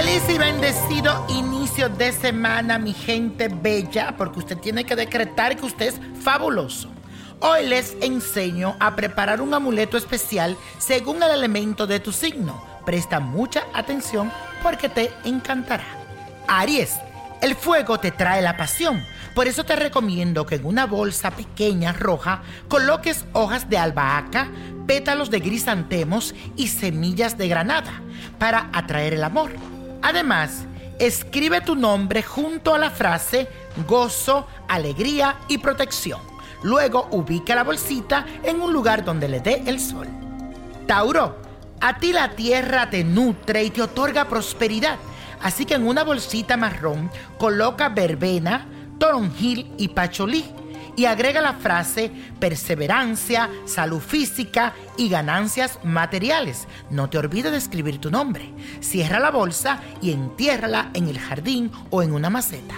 y bendecido inicio de semana, mi gente bella, porque usted tiene que decretar que usted es fabuloso. Hoy les enseño a preparar un amuleto especial según el elemento de tu signo. Presta mucha atención porque te encantará. Aries, el fuego te trae la pasión. Por eso te recomiendo que en una bolsa pequeña roja coloques hojas de albahaca, pétalos de grisantemos y semillas de granada para atraer el amor. Además, escribe tu nombre junto a la frase gozo, alegría y protección. Luego ubica la bolsita en un lugar donde le dé el sol. Tauro, a ti la tierra te nutre y te otorga prosperidad. Así que en una bolsita marrón coloca verbena, toronjil y pacholí y agrega la frase perseverancia, salud física y ganancias materiales. No te olvides de escribir tu nombre. Cierra la bolsa y entiérrala en el jardín o en una maceta.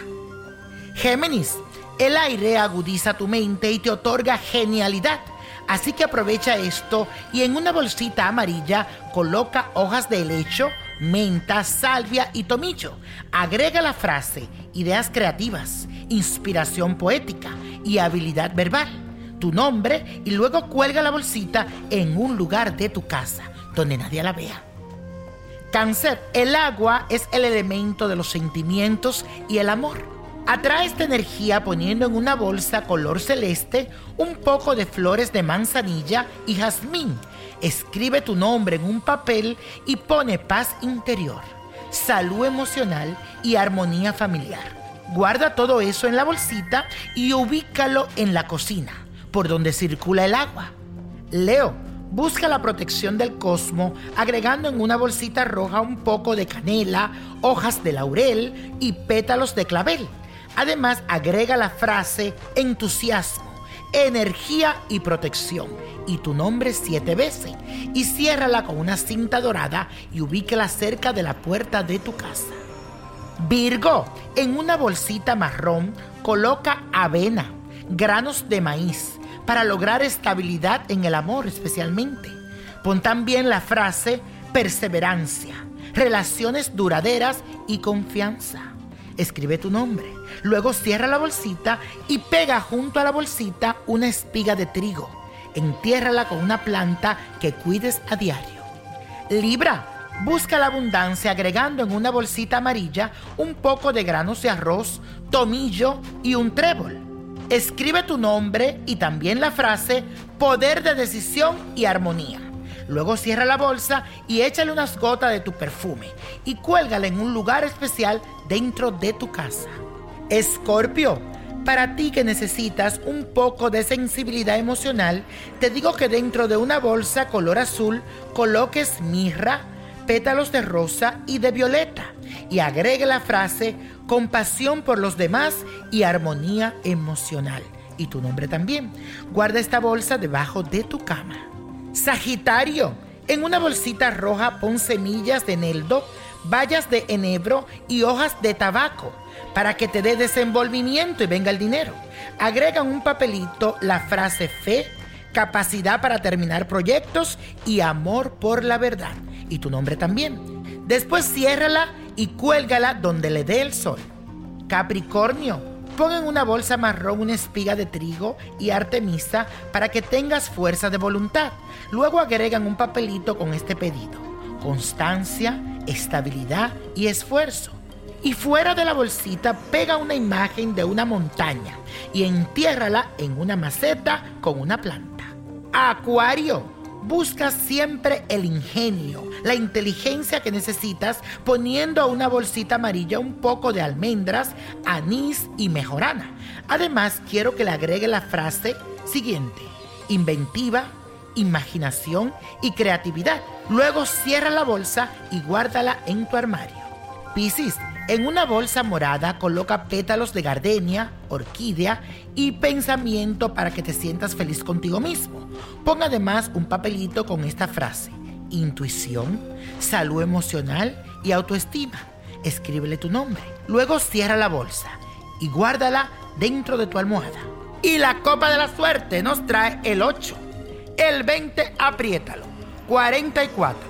Géminis, el aire agudiza tu mente y te otorga genialidad. Así que aprovecha esto y en una bolsita amarilla coloca hojas de helecho, menta, salvia y tomillo. Agrega la frase ideas creativas, inspiración poética y habilidad verbal, tu nombre y luego cuelga la bolsita en un lugar de tu casa donde nadie la vea. Cáncer, el agua es el elemento de los sentimientos y el amor. Atrae esta energía poniendo en una bolsa color celeste un poco de flores de manzanilla y jazmín. Escribe tu nombre en un papel y pone paz interior, salud emocional y armonía familiar. Guarda todo eso en la bolsita y ubícalo en la cocina, por donde circula el agua. Leo, busca la protección del cosmo agregando en una bolsita roja un poco de canela, hojas de laurel y pétalos de clavel. Además, agrega la frase entusiasmo, energía y protección y tu nombre siete veces y ciérrala con una cinta dorada y ubíquela cerca de la puerta de tu casa. Virgo, en una bolsita marrón coloca avena, granos de maíz, para lograr estabilidad en el amor especialmente. Pon también la frase perseverancia, relaciones duraderas y confianza escribe tu nombre. Luego cierra la bolsita y pega junto a la bolsita una espiga de trigo. Entiérrala con una planta que cuides a diario. Libra, busca la abundancia agregando en una bolsita amarilla un poco de granos de arroz, tomillo y un trébol. Escribe tu nombre y también la frase poder de decisión y armonía. Luego cierra la bolsa y échale unas gotas de tu perfume y cuélgala en un lugar especial dentro de tu casa. Escorpio, para ti que necesitas un poco de sensibilidad emocional, te digo que dentro de una bolsa color azul coloques mirra, pétalos de rosa y de violeta y agregue la frase compasión por los demás y armonía emocional. Y tu nombre también. Guarda esta bolsa debajo de tu cama. Sagitario, en una bolsita roja pon semillas de eneldo, bayas de enebro y hojas de tabaco para que te dé desenvolvimiento y venga el dinero. Agrega un papelito la frase fe, capacidad para terminar proyectos y amor por la verdad. Y tu nombre también. Después ciérrala y cuélgala donde le dé el sol. Capricornio, Pon en una bolsa marrón una espiga de trigo y artemisa para que tengas fuerza de voluntad. Luego agregan un papelito con este pedido. Constancia, estabilidad y esfuerzo. Y fuera de la bolsita pega una imagen de una montaña y entiérrala en una maceta con una planta. Acuario Busca siempre el ingenio, la inteligencia que necesitas poniendo a una bolsita amarilla un poco de almendras, anís y mejorana. Además, quiero que le agregue la frase siguiente. Inventiva, imaginación y creatividad. Luego cierra la bolsa y guárdala en tu armario. Piscis, en una bolsa morada coloca pétalos de gardenia, orquídea y pensamiento para que te sientas feliz contigo mismo. Pon además un papelito con esta frase, intuición, salud emocional y autoestima. Escríbele tu nombre. Luego cierra la bolsa y guárdala dentro de tu almohada. Y la copa de la suerte nos trae el 8, el 20, apriétalo, 44.